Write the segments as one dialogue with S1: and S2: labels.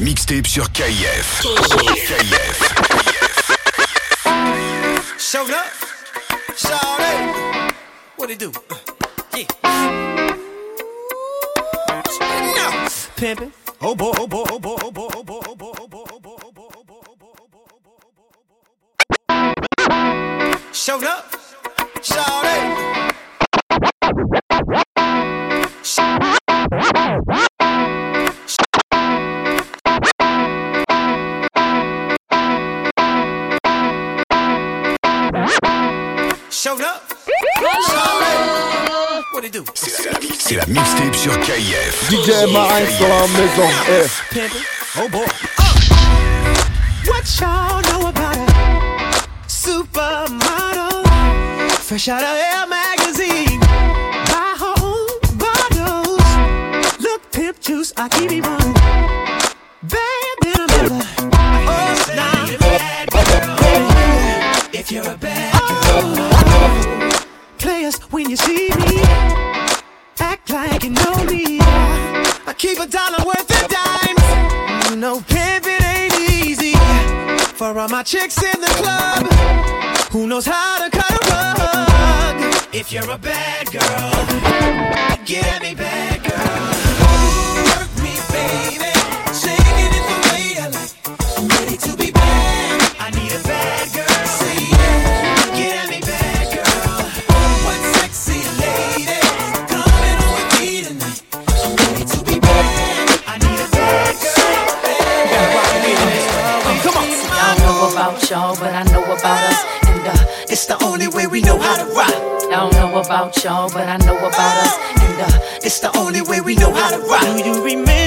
S1: Mixtape sur KIF. KIF.
S2: Showed up. Shawty. What it do? Yeah. No. Pimpin'. Oh boy, oh boy, oh boy, oh boy, oh boy, oh boy, oh boy, oh boy, oh boy, oh boy, oh boy. Showed up. Shawty.
S1: C'est la mixtape sur KIF.
S3: DJ Marin sur la maison.
S2: Pimpin'. Oh boy. What y'all know about a supermodel? Fresh out of Air magazine. Buy her own bottles. Look, pimp juice, I keep it running. Bad than a mother. Oh, now. If you're a bad girl. Players, when you see All my chicks in the club, who knows how to cut a rug? If you're a bad girl, get at me, bad
S4: y'all, but I know about us. And uh,
S2: It's the only way we know how to rock. Do you remember,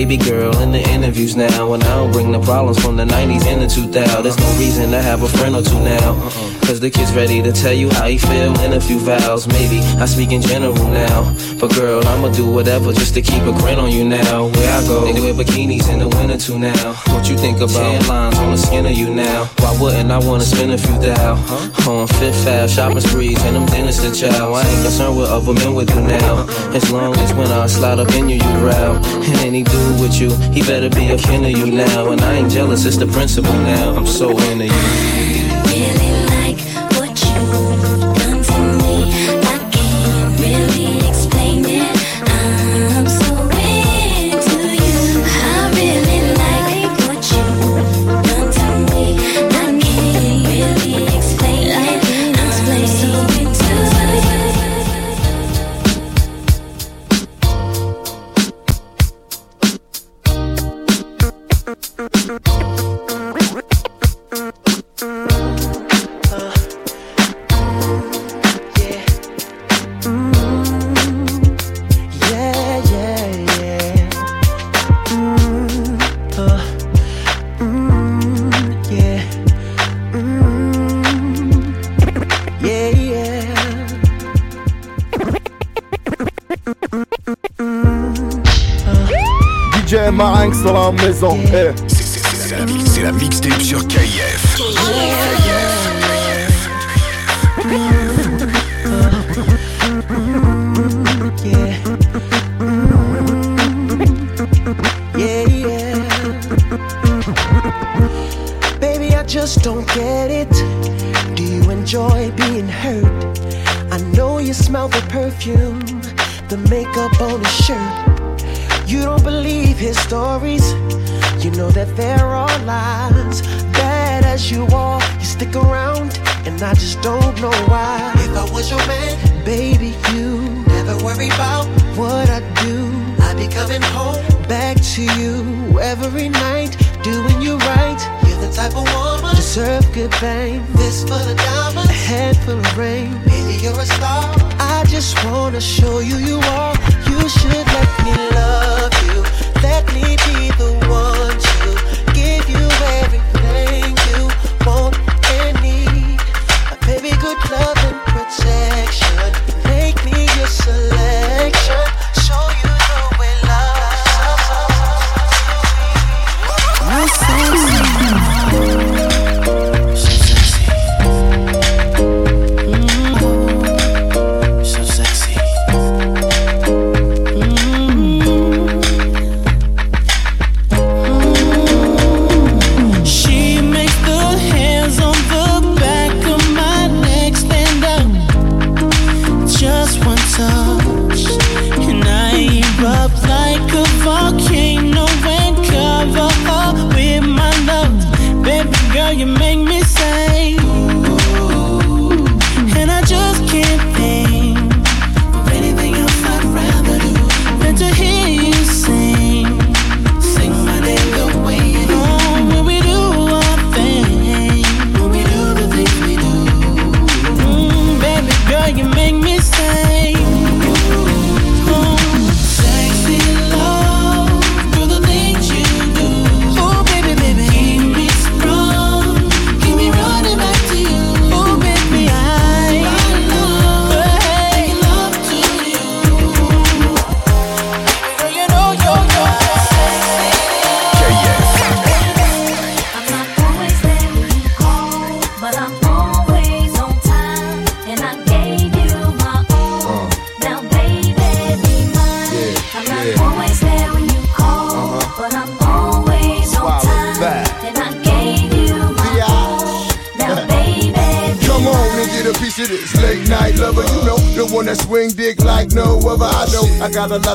S2: baby girl in
S4: the
S5: interviews now. And I don't bring the problems from the 90s and the 2000s. There's no reason to have a friend or two now. Uh-uh. Cause the kid's ready to tell you how he feel in a few vows. Maybe I speak in general now. But girl, I'ma do whatever just to keep a grin on you now. Where I go, they wear bikinis in the winter too now. You think about tan lines on the skin of you now? Why wouldn't I wanna spend a few thou? On Fifth Ave, shopping sprees, and them dinners to chow. I ain't concerned with other men with you now. As long as when I slide up in you, you growl. And any dude with you, he better be a kin of you now. And I ain't jealous, it's the principle now. I'm so into you.
S3: maison.
S6: Hey.
S2: Eh.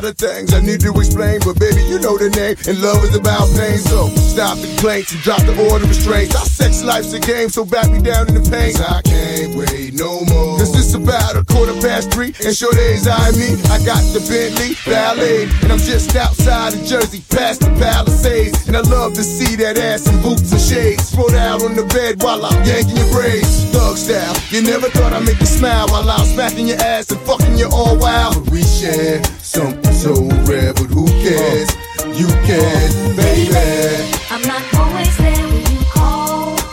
S2: lot of things I need to explain, but baby, you know the name. And love is about pain, so stop the complaints and drop the order of restraints. I this life's a game, so back me down in the paint. I can't wait no more. Cause this about a quarter past three, and sure days I me. I got the Bentley Ballet, and I'm just outside of Jersey, past the Palisades. And I love to see that ass in boots and shades. Throw out on the bed while I'm yanking your braids. Thug style, you never thought I'd make you smile while I'm smacking your ass and fucking you all wild. But we share something so rare, but who cares? Uh. You can, baby.
S7: I'm not always there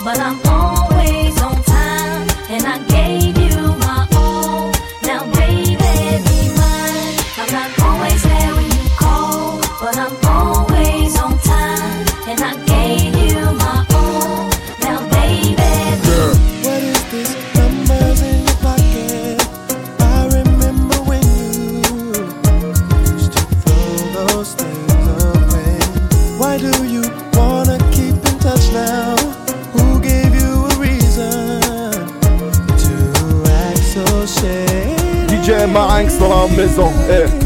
S7: but I'm
S3: maison.
S6: Hey.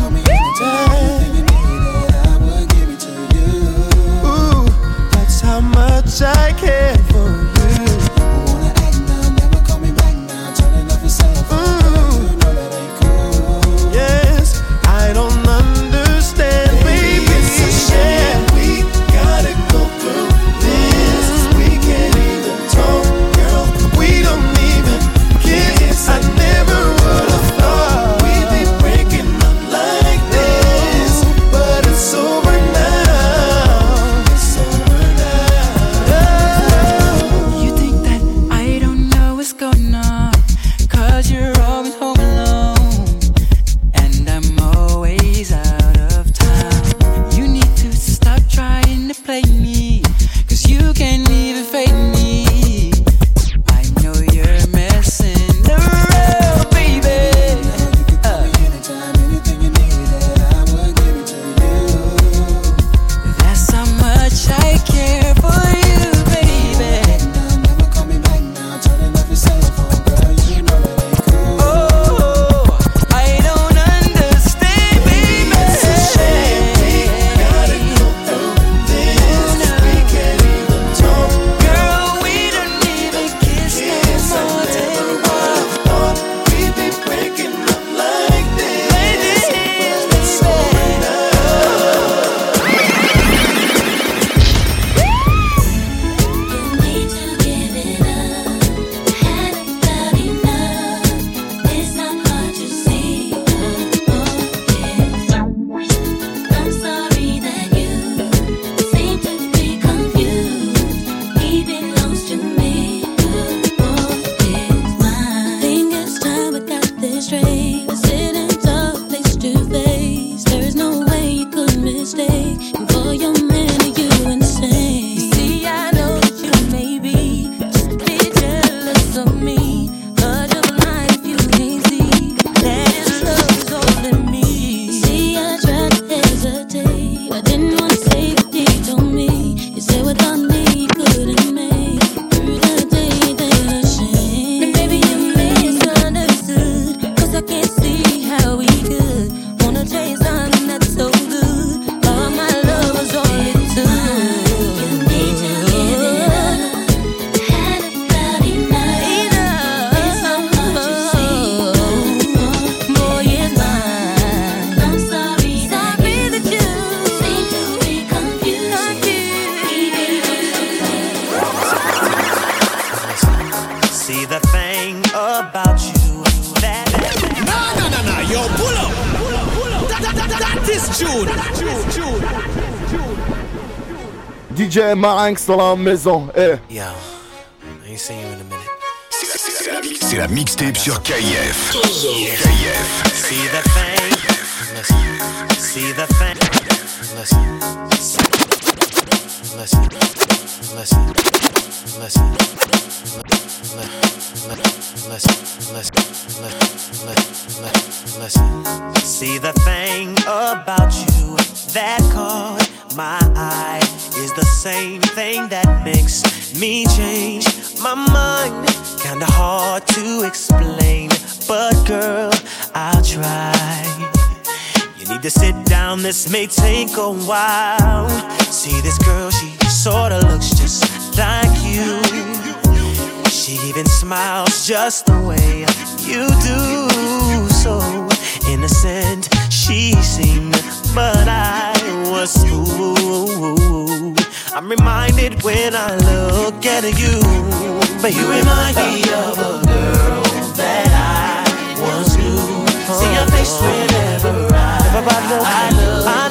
S8: DJ Marinx dans la maison. Eh.
S2: Yo, I ain't seen you in a minute.
S1: C'est la mixtape sur KF. KF.
S2: See the thing? Listen. See the thing? Listen. Listen. Listen. Listen. Listen. Listen. See the thing about you that caught my eye is the same thing that makes me change my mind. Kinda hard to explain, but girl, I'll try. You need to sit down, this may take a while. See this girl, she sorta looks just like you. She even smiles just the way you do. So innocent she seemed, but I was fooled. I'm reminded when I look at you, but you remind me of a girl that I once knew. See your face whenever I, I look,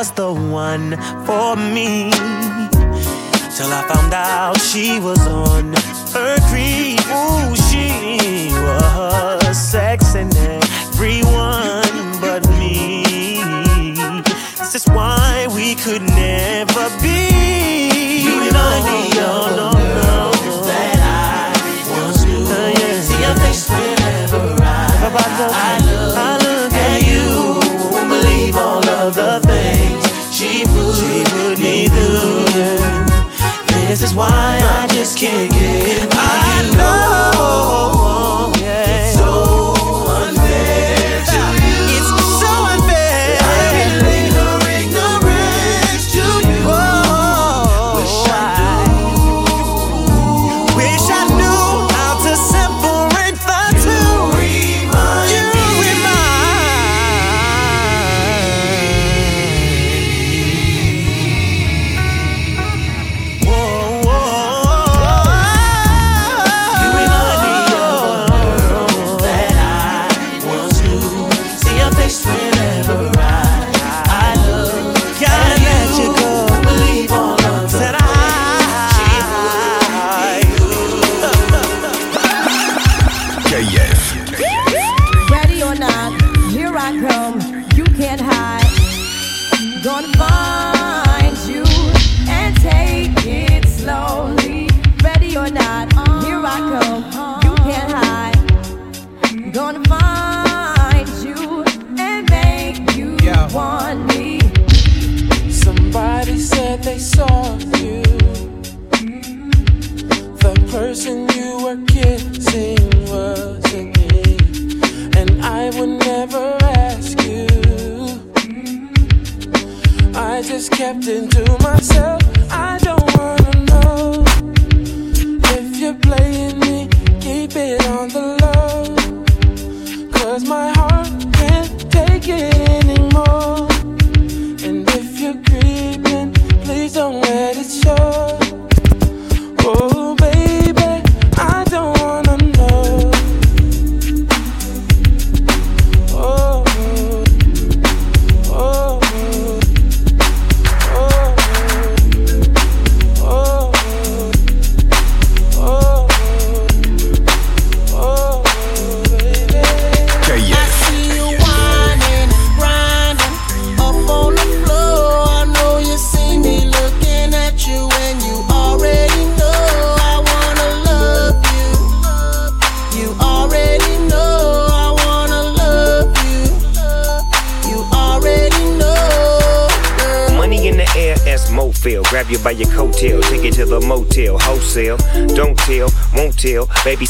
S2: was the one for me. Till I found out she was on her creep. Ooh, she was sexing everyone but me. This is why we could never be.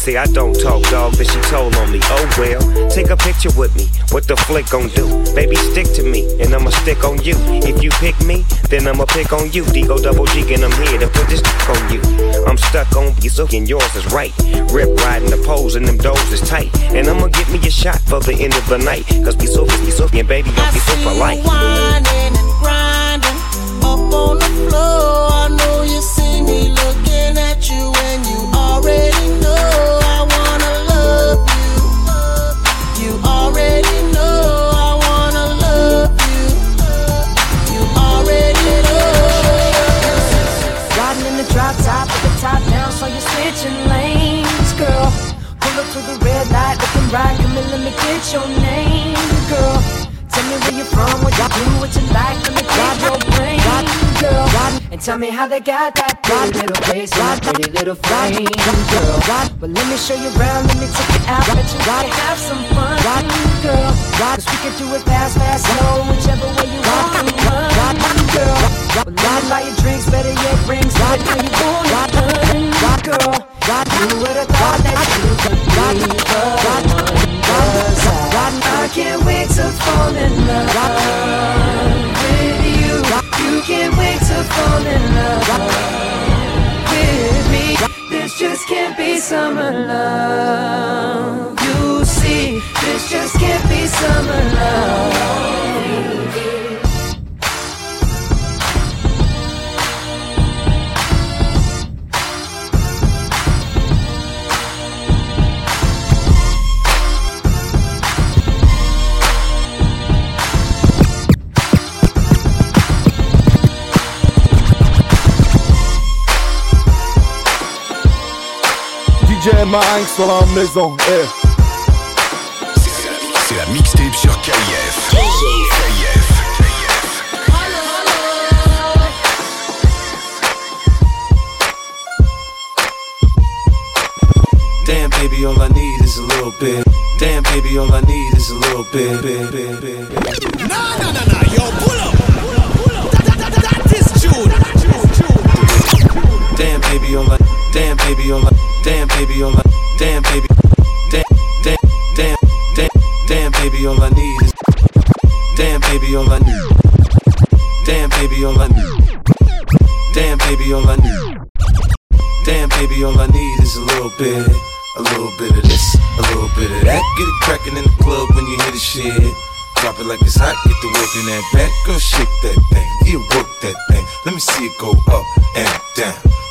S9: Say I don't talk, dog, but she told on me. Oh well, take a picture with me. What the flick gon' do? Baby, stick to me, and I'ma stick on you. If you pick me, then I'ma pick on you. D-O double G, and I'm here to put this on you. I'm stuck on you, and yours is right. Rip riding the poles, and them doors is tight. And I'ma get me a shot for the end of the night. Cause we so, we so, and baby, don't be so polite.
S2: Whining and grinding up on the floor.
S10: Let me get your name, girl. Tell me where you're from, what you do, what you like, let me grab your brain, girl. And tell me how they got that pretty little face, that pretty little frame, girl. But let me show you around, let me take you out, let you gotta have some fun, girl. Cause we can do it fast, fast, slow, whichever way you want run, girl. But me buy you drinks, better yet, rings, me know you it, girl. You would've thought that you could be the one, I, can't wait to fall in love with you. You can't wait to fall in love with me. This just can't be summer love. You see, this just can't be summer love.
S8: DJ Marinx dans la maison. Eh.
S1: C'est la mixtape sur KF. KF.
S11: Damn, baby, all I need is a little bit. Damn, baby, all I need is a little bit. bit, bit, bit, bit.
S2: Nah, nah, nah, nah, yo, pull up. Pull up. That, that, that, that is June.
S11: Damn, baby, all I. Damn, baby, all I. Damn, baby, all I. Damn, baby. Damn, damn, damn, damn, damn, baby, all I need is. Damn, baby, all I need. Damn, baby, all I need. Damn, baby, all I need. Damn, baby, all I need is a little bit. A little bit of this, a little bit of that. Get it crackin' in the club when you hear the shit. Drop it like it's hot, get the work in that back. Girl, shake that thing, yeah, work that thing. Let me see it go up and down.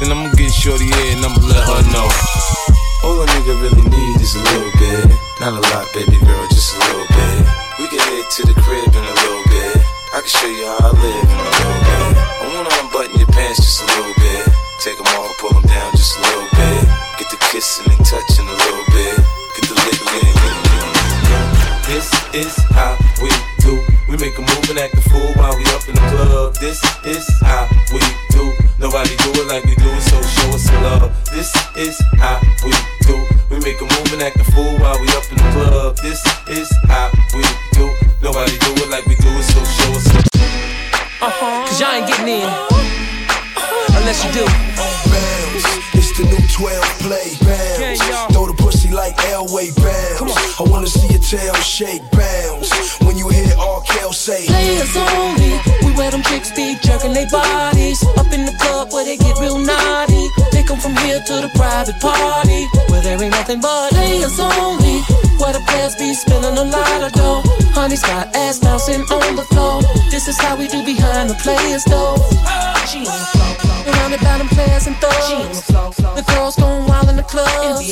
S11: Then I'ma get shorty here and I'ma let her know. All a nigga really need is a little bit. Not a lot, baby girl, just a little bit. We can head to the crib in a little bit. I can show you how I live in a little bit. I wanna unbutton your pants just a little bit. Take them off, pull them down just a little bit. Get the kissing and touching a little bit. Get the lick This is how we do. We make a move and act a fool while we up in the club. This is how we do. Love. This is how we do. We make a move and act a fool while we up in the club. This is how we do. Nobody do it like we do it, so show us
S12: Uh-huh. Cause y'all ain't getting in. Unless you do.
S13: Bounce, it's the new 12 play. Bounce, throw the pussy like Elway. Bounce, I wanna see your tail shake. Bounce, when you hear R. Kel say,
S12: Players only. We wear them chicks be jerking their bodies. Up in the club where they get real naughty. To the private party. Where there ain't nothing but players only. Where the players be spilling a lot of dough. Honey's got ass bouncing on the floor. This is how we do behind the players though. She on the floor. Surrounded by them players and thugs. She on the floor. The girls going wild in the club.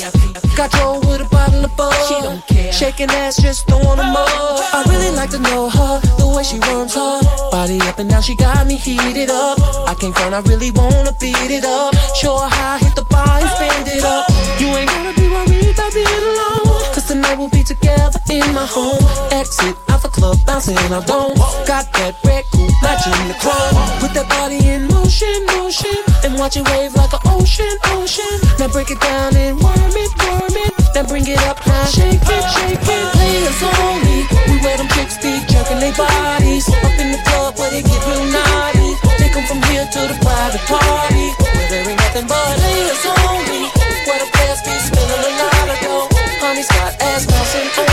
S12: Got Joe with a bottle of. She don't care. Shaking ass, just throwing them up. I really like to know her, the way she runs her body up and down. She got me heated up. I can't front, I really wanna beat it up. Show her how I hit the bar and stand it up. You ain't gonna be worried about being alone. Cause tonight we'll be together in my home. Exit out the club, bouncing I don't. Got that red coupe matching the chrome. Put that body in motion, motion. And watch it wave like an ocean, ocean. Now break it down and warm it, worm it. Then bring it up now. Shake it, shake it. Players only. We wear them chicks be jerking their bodies. Up in the club where they get real naughty. Take them from here to the private party. Where there ain't nothing but players only. Where the players be spilling a lot of dough. Honey's got ass bouncing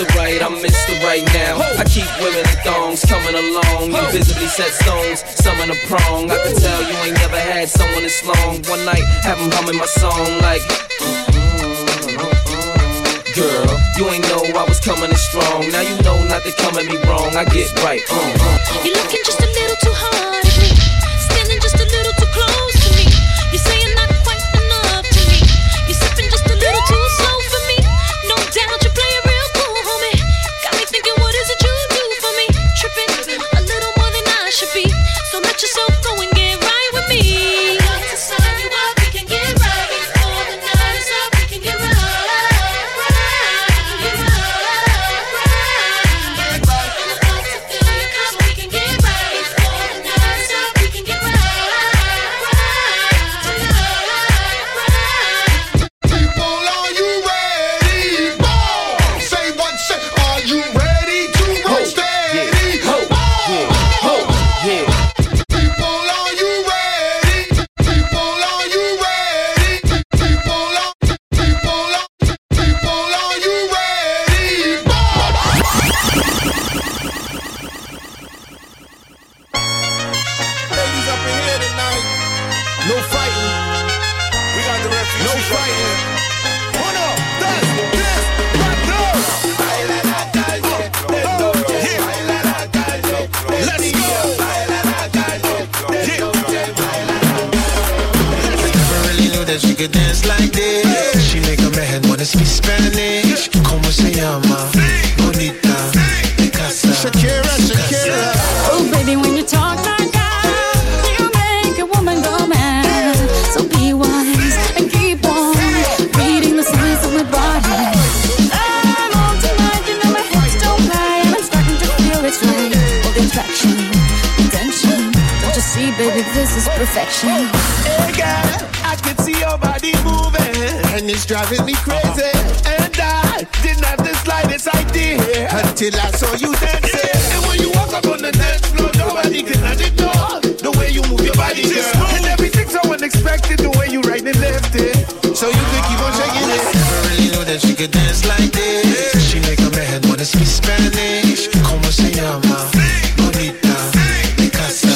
S5: Mr. Right, I'm Mr. Right now. I keep women in thongs coming along. You visibly set stones, some in a prong. I can tell you ain't never had someone this long. One night, have 'em humming my song like. Girl, you ain't know I was coming in strong. Now you know not to come at me wrong. I get right. Uh, uh, uh.
S14: You're looking just a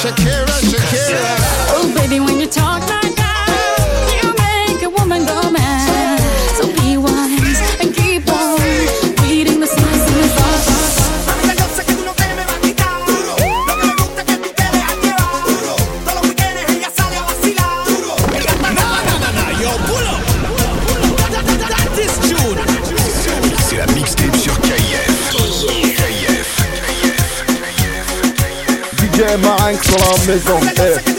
S15: Shakira, Shakira.
S3: Sur
S13: la maison.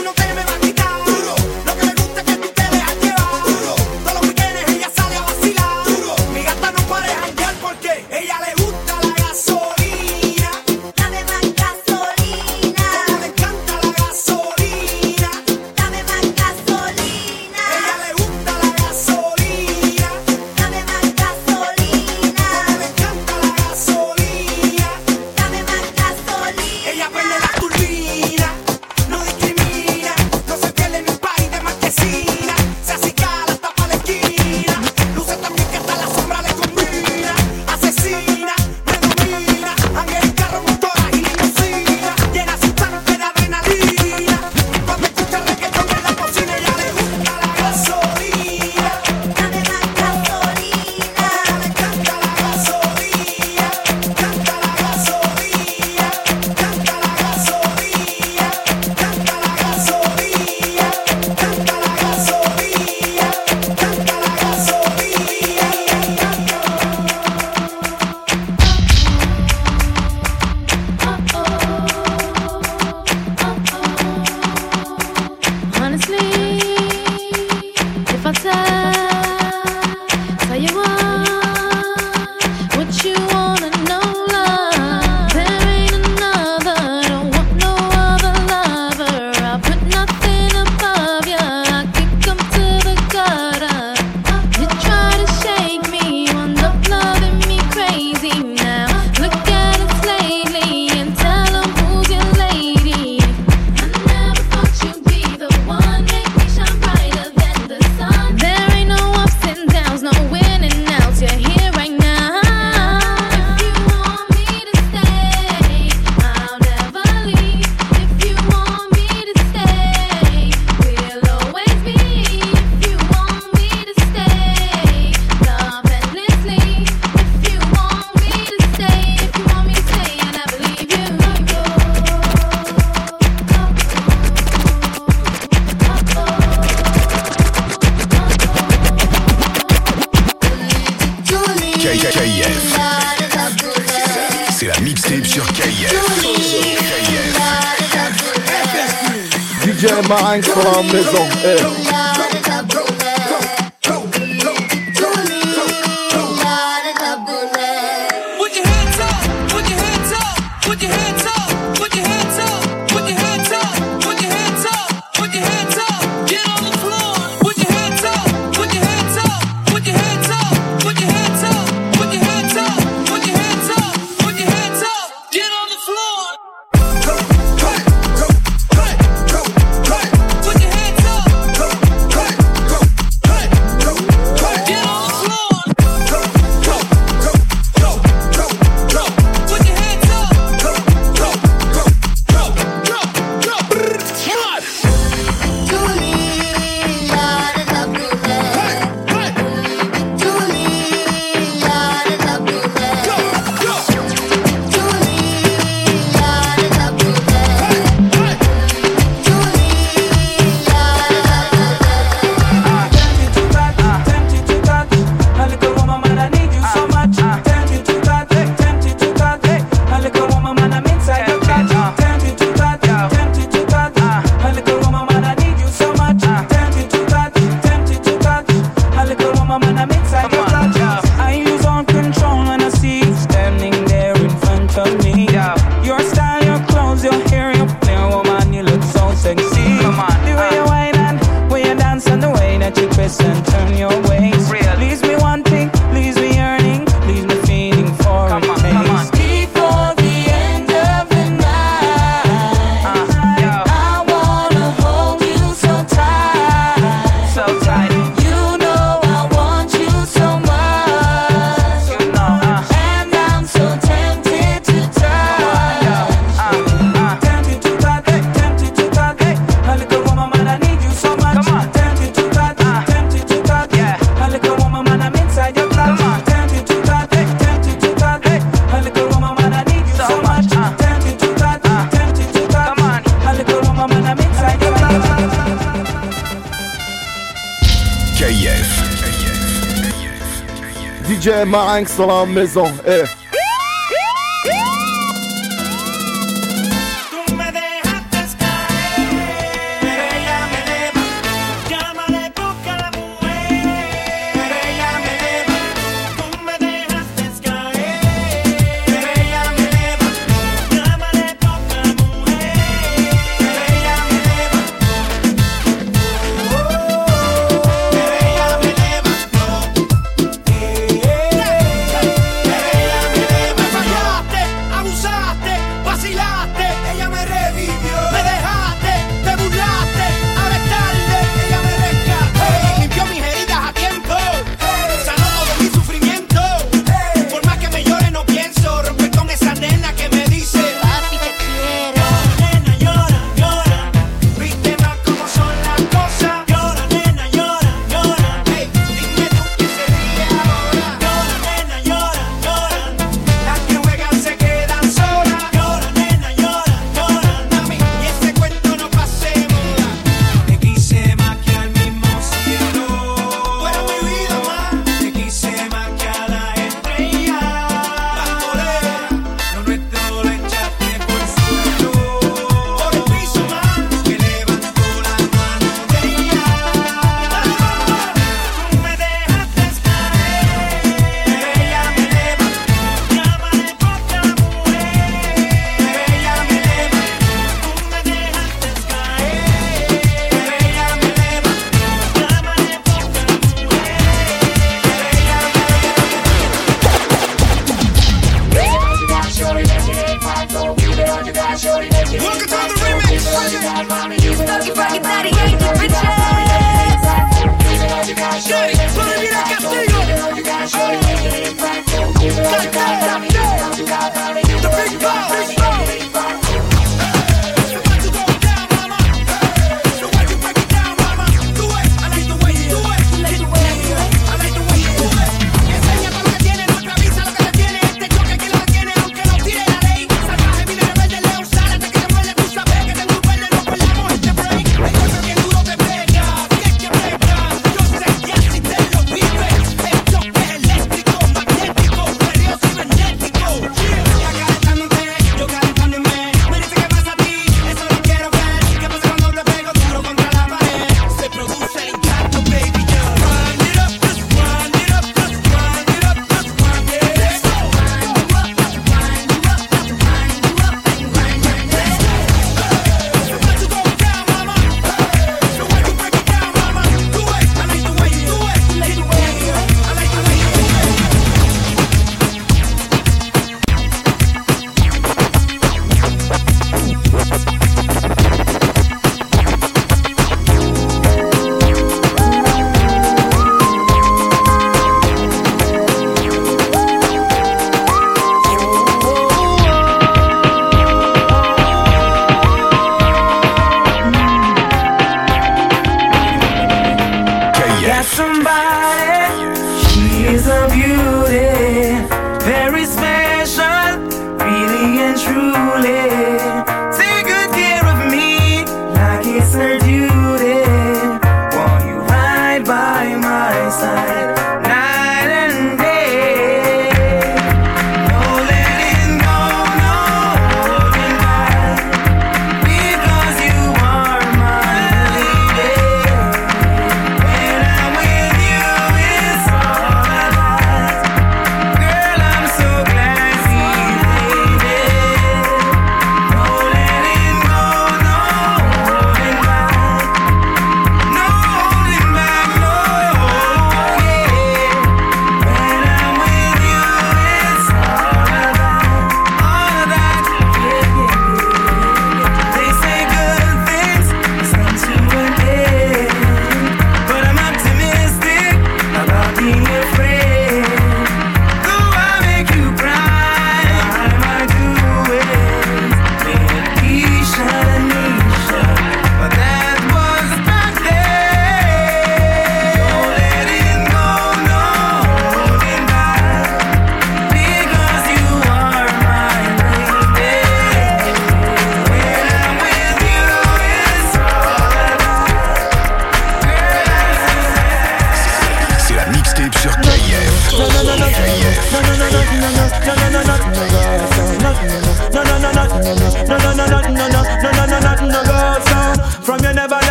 S3: Sur
S13: la maison, Eh.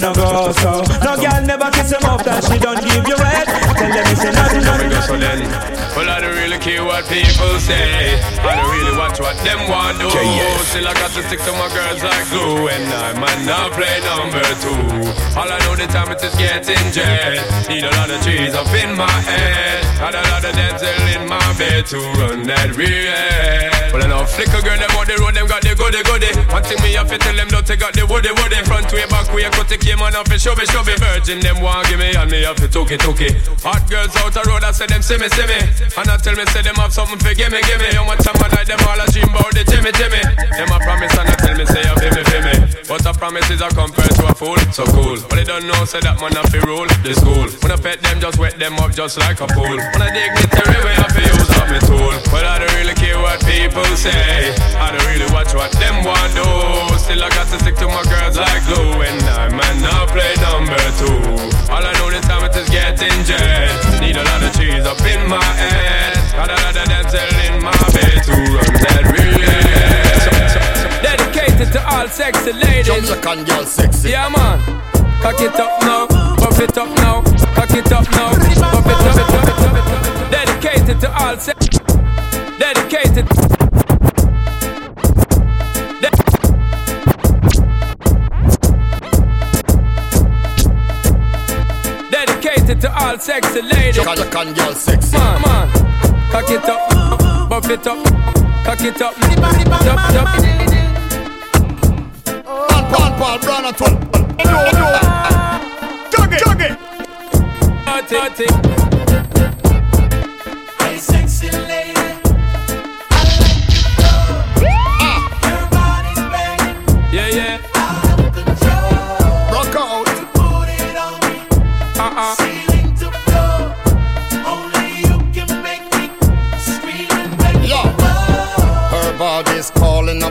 S16: Them it's a nothing no go
S17: way, cut the came on off and show me, show me. Virgin, them want give me have to took it, it. Hot girls out the road, I say them see me, see me. And I tell me, say them have something for give me, give me. How much time I like them all, I dream about the Timmy, Timmy. Them a promise, and I tell me, say you feel me, feel me. But a promise is a compared to a fool, so cool. But they don't know, say that man have to rule the school. When I pet them, just wet them up just like a pool. When I dignitary way, I feel use up my tool. But I don't really care what people say. I don't really watch what them want do. Still I got to stick to my girls like glue. And I might not play number two. All I know this time it is getting jet. Need a lot of cheese up in my head. Got a lot of dental in my bed to run that relay.
S11: Dedicated to all sexy ladies.
S18: Jamaican girl sexy.
S11: Yeah, man. Cock it up now, buff it up now, cock it up now, buff it up, it up, it up, it up. Dedicated to all sex. Dedicated. De- Dedicated to all sexy ladies.
S18: Jamaican girl sexy.
S11: Man, man. Cock it up, buff it up, cock it up, up, up.
S18: Pan, pan, pan, brown and twelve. No, no. Jug it, jug it.
S11: Dirty, dirty.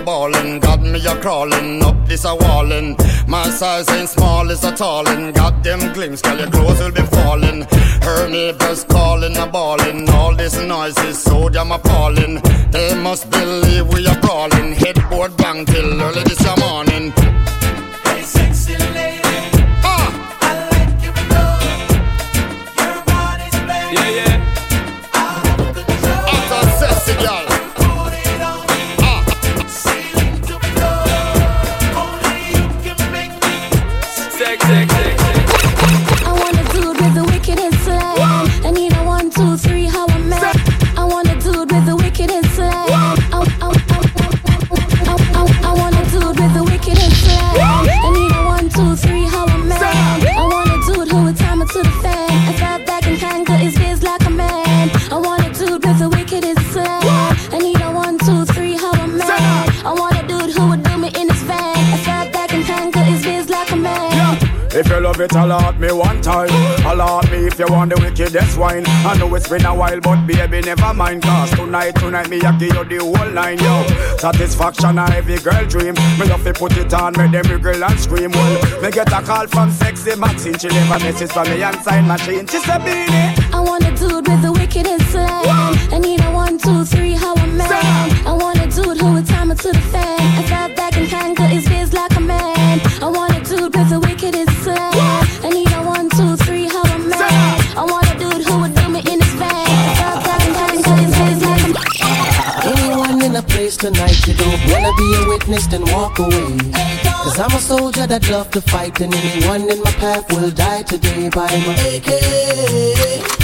S18: Ballin', got me a crawling up this a wallin'. My size ain't small, it's a tallin'. Got them glimpse, girl, your clothes will be falling. Her neighbors calling a ballin'. All this noise is so damn appalling. They must believe we are brawling. Headboard bang till early this morning.
S8: Love it, alert me one time. Alert me if you want the wickedest wine. I know it's been a while, but baby, never mind. Cause tonight, tonight, me, I give you the whole line, yo. Satisfaction, a every girl dream. Me love to put it on, make them girl and scream. Well, me get a call from sexy Maxine. She leave a message from me and sign machine. She said, Beenie.
S18: I want a dude with the wickedest slang. I need a one, two, three, how a man. I want a dude who would time it to the fan.
S12: Tonight you don't wanna be a witness then walk away. Cause I'm a soldier that love to fight and anyone in my path will die today by my AK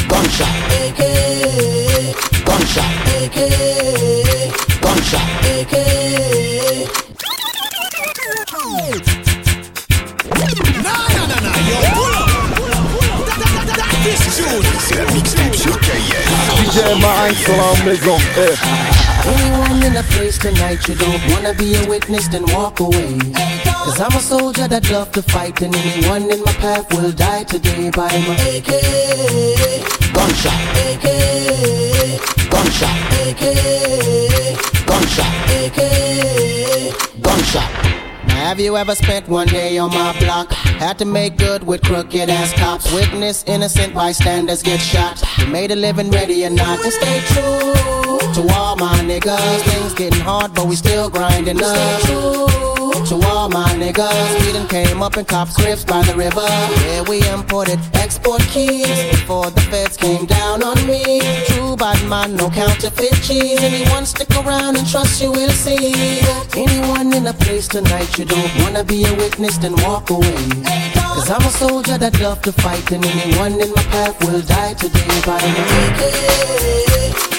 S12: Gunshot. AK Gunshot. AK Gunshot. AK
S1: C'est la mixtape sur KF.
S8: DJ Marinx dans la maison.
S12: Anyone in a place tonight you don't wanna be a witness then walk away. Cause I'm a soldier that love to fight and anyone in my path will die today by my AK Gunshot. AK Gunshot. AK Gunshot. AK Gunshot Have you ever spent one day on my block? Had to make good with crooked ass cops. Witness innocent bystanders get shot. You made a living ready or not to stay true to all my niggas. Things getting hard, but we still grinding up. Stay true to all my niggas. We done came up in cop scripts by the river. Yeah, we imported export keys before the feds came down on me. True bad man, no counterfeit cheese. Anyone stick around and trust you will see. Anyone in a place tonight you don't wanna be a witness, then walk away. Cause I'm a soldier that love to fight, and anyone in my path will die today by the.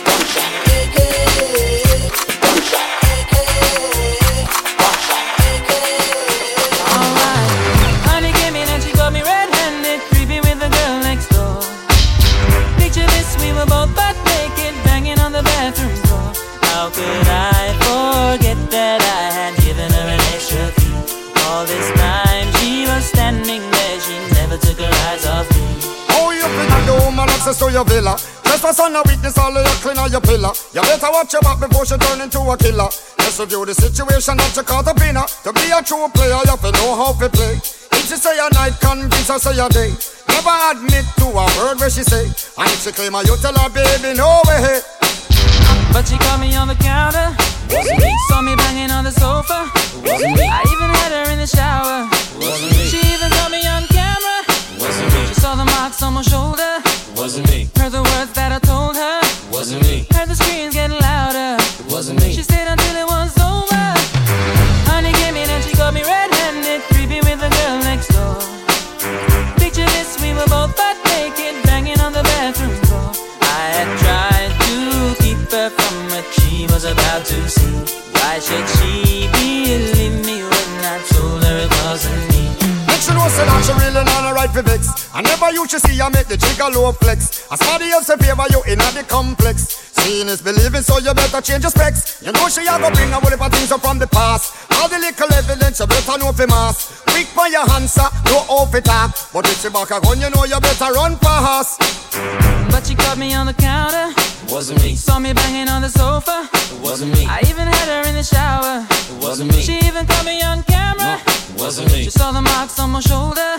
S19: Access to your villa? For son of weakness, all of your clean on your pillar. You better watch your back before she turn into a killer. Let's review the situation that you caught up in her. To be a true player, you have to know how to play. If she say a night, convince her say a day. Never admit to a word where she say. And if she claim her, you tell her, baby, no way.
S20: But she caught me on the counter. Saw me banging on the sofa. I
S19: never used to see her make the jigger low flex. As somebody else in favor you in the complex. Seeing is believing, so you better change your specs. You know she a go bring a whole heap of things up from the past. All the little evidence you better know for mass. Quick for your answer, no off it talk. But if she back a gun, you know you better run fast.
S20: But she caught me on the counter.
S11: Wasn't me.
S20: Saw me banging on the sofa.
S11: It wasn't me.
S20: I even had her in the shower.
S11: It wasn't me.
S20: She even caught me on camera.
S11: No, Wasn't me.
S20: She saw the marks on my shoulder.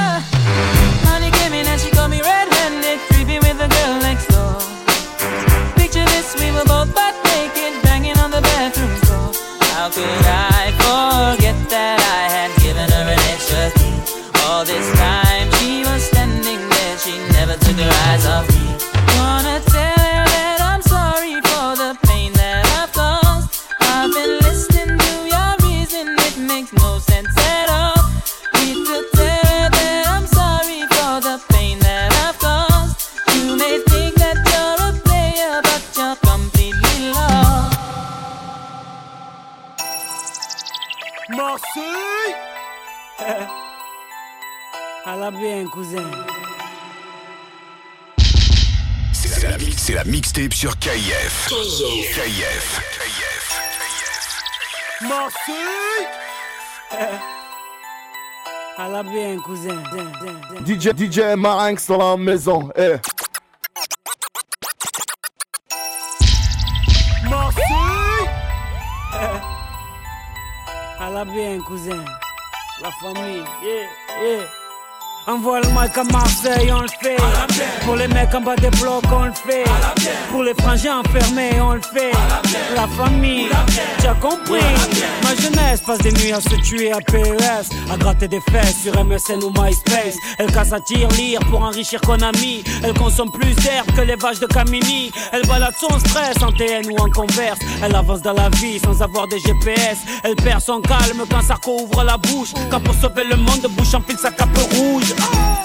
S21: À la bien, cousin.
S1: C'est la C'est la, mi- c'est la mixtape sur KIF. KIF.
S21: Marseille À la bien, cousin.
S14: DJ, DJ Marinx dans la maison. Eh.
S21: Bien, cousin. La famille, yeah, yeah. Envoie le mic à Marseille, on le fait. Pour les mecs en bas des blocs, on le fait. Pour les frangins enfermés, on le fait. La famille, tu as compris. Ma jeunesse passe des nuits à se tuer à PES, à gratter des fesses sur MSN ou MySpace. Elle casse à tir, lire pour enrichir Konami. Elle consomme plus d'herbe que les vaches de Camini. Elle balade son stress en TN ou en converse. Elle avance dans la vie sans avoir des GPS. Elle perd son calme quand Sarko ouvre la bouche. Quand pour sauver le monde, bouche enfile sa cape rouge.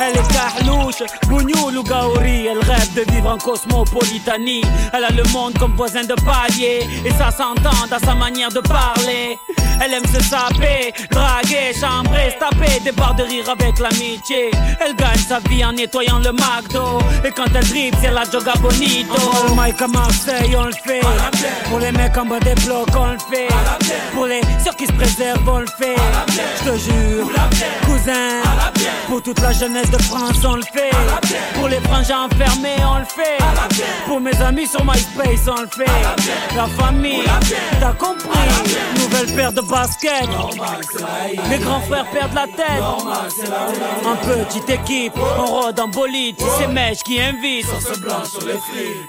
S21: Elle est carlouche, bougnoul ou gaori. Elle rêve de vivre en cosmopolitanie. Elle a le monde comme voisin de palier. Et ça s'entend dans sa manière de parler. Elle aime se saper, draguer, chambrer, se taper, des barres de rire avec l'amitié. Elle gagne sa vie en nettoyant le McDo. Et quand elle dribble, c'est la joga bonito. Envoie le mic à Marseille, on le fait. Pour les mecs en bas des blocs, on le fait. Pour les ceux qui se préservent, on le fait. Je te jure, cousin. Pour toute la jeunesse de France, on le fait. Pour les frangins enfermés, on le fait. Pour mes amis sur MySpace, on le fait. La famille, t'as compris. Nouvelle paire de baskets. Les grands frères perdent la tête. En petite équipe, on rôde en bolide. C'est mèche qui invite.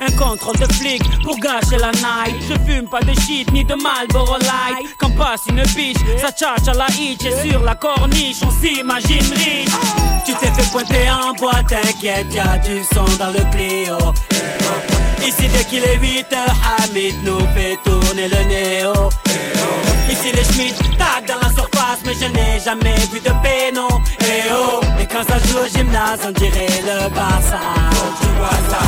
S21: Un contrôle de flic pour gâcher la night. Je fume pas de shit ni de Marlboro Light. Quand passe une biche, ça tchatche à la hitch. Et sur la corniche, on s'imagine riche. Tu t'es fait pointer en boîte, t'inquiète, y'a du son dans le Clio. Ici dès qu'il est 8 heures, Hamid nous fait tourner le néo. Ici les Schmitt tag dans la surface, mais je n'ai jamais vu de péno. Eh oh, et quand ça joue au gymnase, on dirait le Barça. Tu vois ça.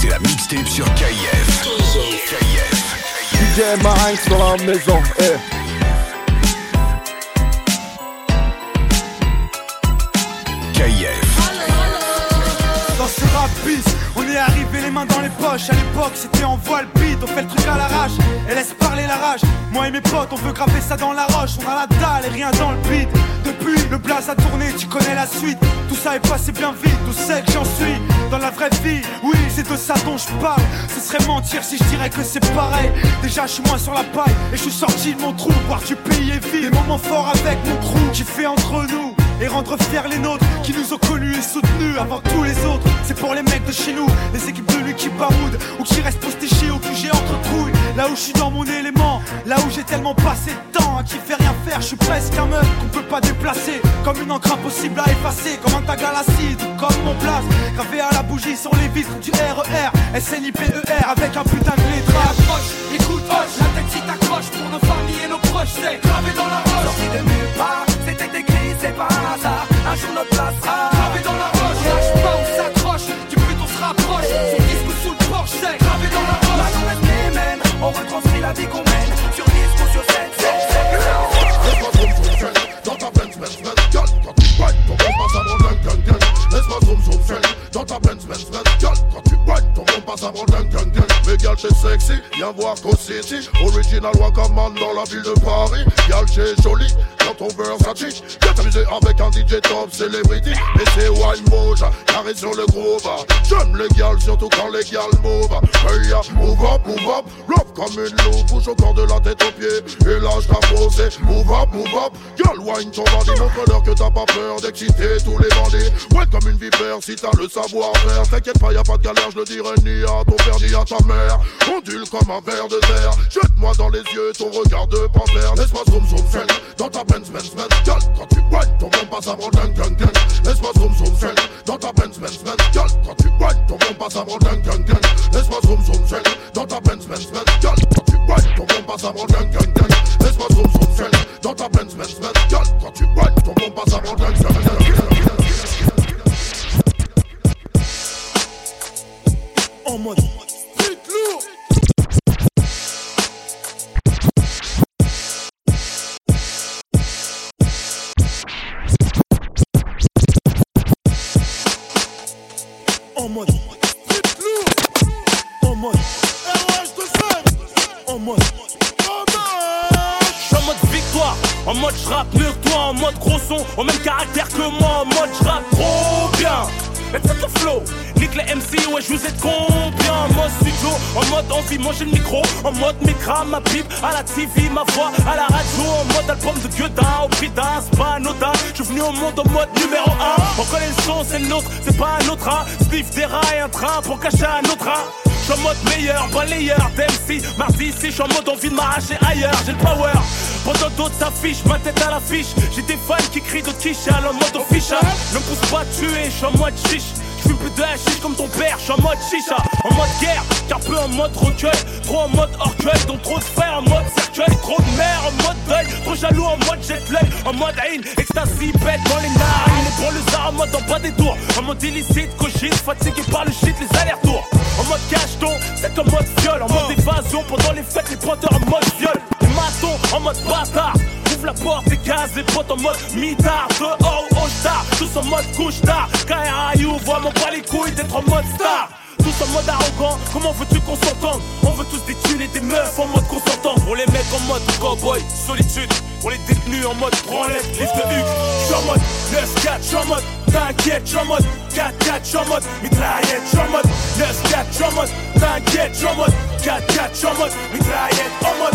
S1: C'est la mixtape sur KIF. KIF.
S14: DJ Marinx dans la maison. Eh.
S22: Dans ce rap on est arrivé les mains dans les poches. À l'époque, c'était en voile beat, on fait le truc à l'arrache. Et laisse parler la rage. Moi et mes potes, on veut graver ça dans la roche. On a la dalle et rien dans le beat. Depuis, le blaze a tourné, tu connais la suite. Ça est passé bien vite, tout sait que j'en suis. Dans la vraie vie, oui, c'est de ça dont je parle. Ce serait mentir si je dirais que c'est pareil. Déjà, je suis moins sur la paille et je suis sorti de mon trou. Voir du pays et vie, des moments forts avec mon crew qui fait entre nous et rendre fiers les nôtres qui nous ont connus et soutenus avant tous les autres. C'est pour les mecs de chez nous, les équipes de lui qui ou qui restent postichés au QG entre trouilles. Là où je suis dans mon élément, là où j'ai tellement passé de temps à qui fait rien faire, je suis presque un meuf qu'on peut pas déplacer. Comme une encre impossible à effacer, comme un tag à l'acide ou comme mon place. Gravé à la bougie sur les vitres du RER, SNIPER avec un putain de lettrage.
S20: Écoute, hoche, la tête si t'accroches pour nos familles et nos proches, c'est gravé dans la roche. Sorti de nulle part, c'était écrit, c'est pas un hasard. Un jour notre place sera gravé dans la roche. Lâche pas, on s'accroche, du but on se rapproche. Son disque sous le porche, c'est gravé dans la roche. La jeunesse les mêmes, on retranscrit la vie qu'on mène. Sur disque ou sur scène,
S13: Dans ta Benz, Benz, Benz, gueule. Quand tu whine, ton passe avant gang, gang, gang Laisse-moi zoom, zoom, fell Dans ta Benz, Benz, Benz, gueule. Quand tu whine, ton bon passe avant gang, gang, gang Mais c'est sexy, viens voir qu'au City Original Wakaman dans la ville de Paris. Gal, c'est joli, dans ton Versace Viens t'amuser avec un DJ top celebrity Et c'est Wine Moja, carré sur le groove J'aime les gals, surtout quand les gals move Hey, ya, move up, move up. Love comme une loupe, bouge au corps de la tête aux pieds. Et là, je posé. Move up, move up. Girl, wine ton bandit Montre-leur que t'as pas peur d'exciter tous les bandits. Ouais, comme une vipère si t'as le savoir-faire. T'inquiète pas, y a pas de galère, je le dirai ni à ton père ni à ta mère. Ondule comme un verre de terre. Jette-moi dans les yeux ton regard de panthère. Laisse-moi zoom zoom Dans ta Benz Benz Benz Girl, quand tu whine ton bon passe avant gang gang gang Laisse-moi zoom zoom fell Dans ta Benz Benz Benz. Girl, quand tu whine ton bon passe avant gang gang gang Laisse-moi zoom zoom fell Dans ta Benz Benz Benz. Girl, quand tu whine ton bon passe avant gang gang gang Laisse-moi zoom zoom fell Dans ta Benz Benz Benz. Quand tu whine ton bon passe avant gang gang gang
S22: En mode
S23: en mode
S24: j'rappe mieux que toi, en mode gros son, au même caractère que moi, en mode j'rappe trop bien. Et c'est le flow, nique les MC, ouais je vous ai combien? En mode studio, en mode envie, manger le micro. En mode micra, ma pipe, à la TV, ma voix à la radio. En mode album de Gueudin, au prix d'un, c'est pas anodin Je suis venu au monde en mode numéro 1 On connaît le son, c'est le nôtre, c'est pas un autre hein. Spliff des rats et un train pour cacher un autre hein. Je suis en mode meilleur, balayeur d'MC Mardi ici, je suis en mode envie de m'arracher ailleurs J'ai le power, pendant d'autres s'affichent Ma tête à l'affiche, j'ai des fans qui crient de Kisha En mode official, ne me pousse pas à tuer, je suis en mode chiche je plus de chiche comme ton père, je suis en mode chicha, en mode guerre, car peu en mode recueil, trop en mode orgueil, donc trop de frères en mode cercueil, trop de mère en mode deuil, trop jaloux en mode jet lag, en mode haine, ecstasy, bête dans les narines, et pour le zar en mode en bas des tours, en mode illicite, cochine, fatigué par le shit, les allers-retours, en mode cacheton, c'est en mode viol, en mode évasion, pendant les fêtes, les pointeurs en mode viol, matons en mode bâtard, ouvre la porte, des gaz, les potes en mode mitard, dehors ou au star, tous en mode couche tard, KRIU, voit mon pas les couilles d'être en mode star. Tous en mode arrogant, comment veux-tu qu'on s'entende On veut tous des thunes et des meufs en mode consentant Pour les mecs en mode cowboy, solitude Pour les détenus en mode branlette, liste de Hugues J'suis en mode 9-4, j'suis en mode T'inquiète, j'suis en mode 4-4, j'suis en mode mitraillette J'suis en mode 9-4, j'suis en mode T'inquiète, j'suis en mode 4-4, j'suis en mode mitraillette En mode,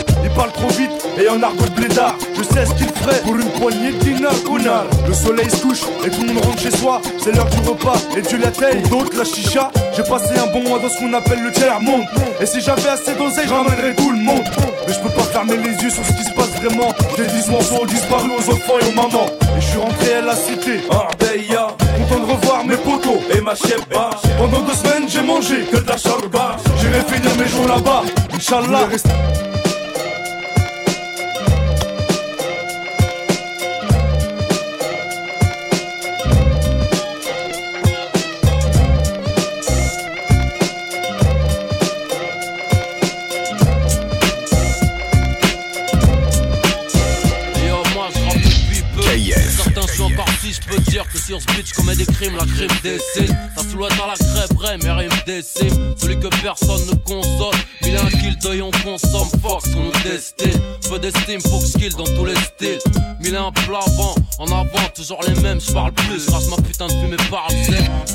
S23: parle trop vite et en argot de blédard. Je sais ce qu'il ferait pour une poignée de connard. Le soleil se couche et tout le monde rentre chez soi. C'est l'heure du repas et Dieu la. D'autres la chicha. J'ai passé un bon mois dans ce qu'on appelle le tiers monde. Et si j'avais assez d'oseille, j'emmènerais tout le monde. Mais je peux pas fermer les yeux sur ce qui se passe vraiment. J'ai 10 morceaux ont disparu aux enfants et aux mamans. Et je suis rentré à la cité, Arbeya. Content de revoir mes potos et ma chebba. Pendant deux semaines, j'ai mangé que de la charba. J'irai finir mes jours là-bas, Inch'Allah.
S20: On se bitch commet des crimes, la crime décide. Ça souhaite à la crêpe, vrai, mais rime décime. Celui que personne ne console. Mille et un kill d'œil, on consomme. Fox, on nous destine. Peu d'estime, faut skill dans tous les styles. Mille et un plat-vent, en avant, toujours les mêmes. Je parle plus, grâce ma putain de fumée parle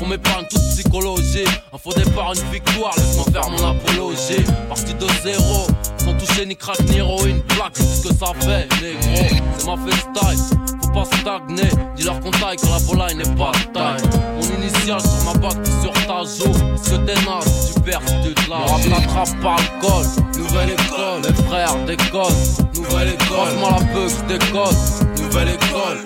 S20: On m'épargne toute psychologie. Un faux départ, une victoire, laisse-moi faire mon apologie. Partie de zéro, sans toucher ni crack ni héroïne. Plaque, c'est ce que ça fait, négro. C'est ma faut pas stagner. Dis-leur qu'on taille quand la volaille n'est pas taille. Mon initial sur ma bague, sur ta joue. Est-ce que t'es naze, tu perds, lâches. Le rap l'attrape par le col. Nouvelle école, les frères déconnent. Nouvelle école, franchement la bug, déconne. Nouvelle école.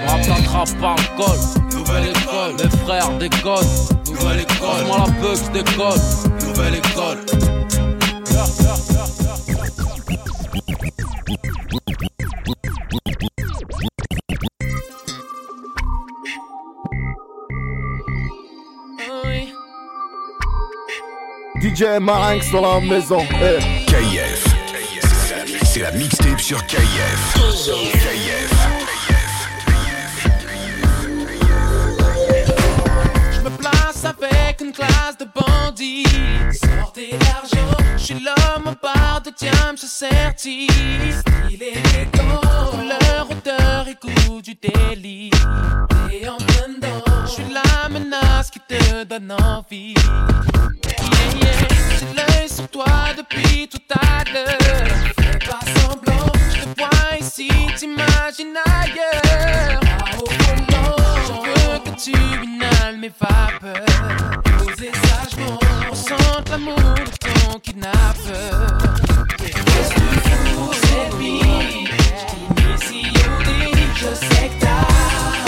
S20: Le rap l'attrape par le col. Nouvelle école, les frères déconnent. Nouvelle école, franchement la bug, je déconne. Nouvelle école.
S3: DJ Marinx dans la maison. Eh.
S1: KF. C'est la mixtape sur KF. KF.
S25: Avec une classe de bandits. Sortez l'argent, je suis l'homme en barre de diamant, je certifie. Il est élégant, couleur, odeur et goût du délit. Et en plein je suis la menace qui te donne envie. Yeah, yeah, j'ai l'œil sur toi depuis tout à l'heure. Fais pas semblant, je te vois ici, t'imagines ailleurs tribunal mes vapeurs. Posez sagement, on sent l'amour de ton kidnappeur. Qu'est-ce que vous, cette nuit? Je dis mais si délit, je
S26: sais
S25: que t'as.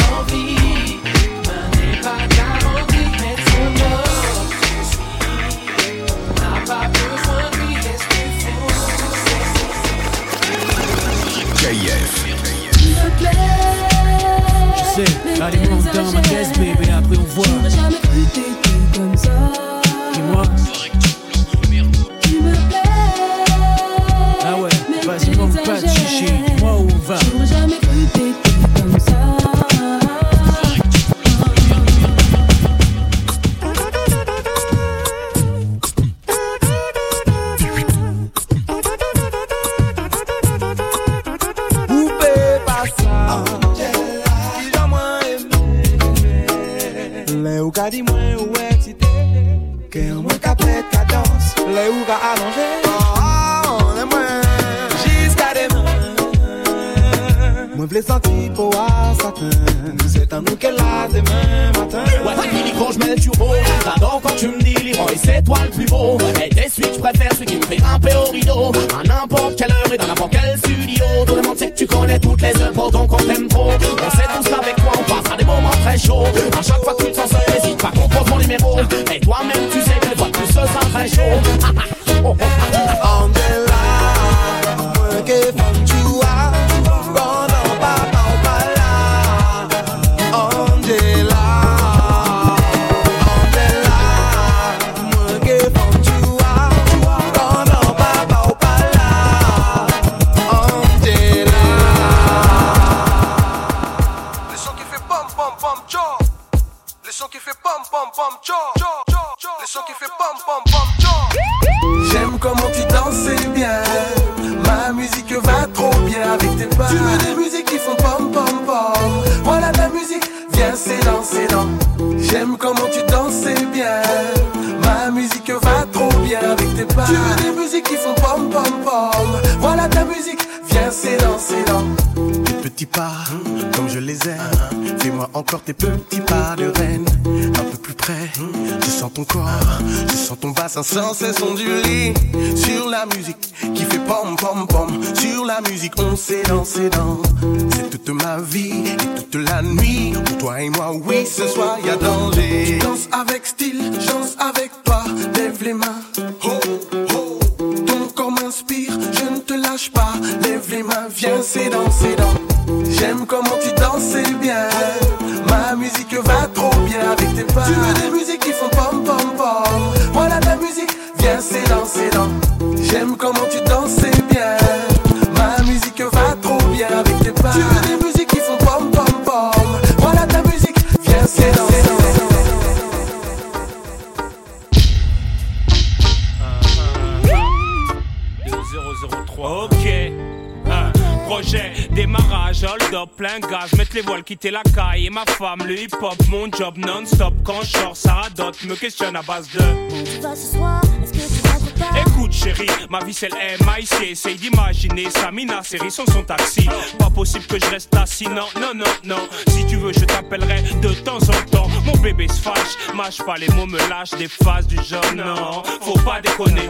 S25: Comment tu danses bien. Ma musique va trop bien avec tes pas. Tu veux des musiques qui font pom pom pom. Voilà ta musique, viens c'est dans, J'aime comment tu danses bien. Ma musique va trop bien avec tes pas. Tu veux des musiques qui font pom pom pom. Voilà ta musique, viens c'est dans, dans.
S27: Tes petits pas, comme je les aime. Fais-moi encore tes petits pas de reine Près, je sens ton corps Je sens ton bassin sans cesse onduler Sur la musique qui fait pom pom pom. Sur la musique on sait danser dans C'est toute ma vie et toute la nuit. Pour toi et moi, oui ce soir y a danger.
S25: Je danse avec style, danse avec toi. Lève les mains, oh, oh Ton corps m'inspire, je ne te lâche pas. Lève les mains, viens c'est dans, c'est dans. J'aime comment tu danses bien Tu veux des musiques qui font pom pom pom. Voilà ta musique, viens c'est dans, c'est dans. J'aime comment tu
S24: quitter la caille. Et ma femme, le hip hop, mon job non-stop. Quand je sors, ça radote, me questionne à base de.
S18: Tu vas ce soir, est-ce que tu rentres pas?
S24: Écoute chérie, ma vie c'est le MIC Essaye d'imaginer Samina, série sans son taxi. Pas possible que je reste assis, non, non, non, non. Si tu veux je t'appellerai de temps en temps. Mon bébé se fâche, mâche pas les mots, me lâche des phases du genre Non, faut pas déconner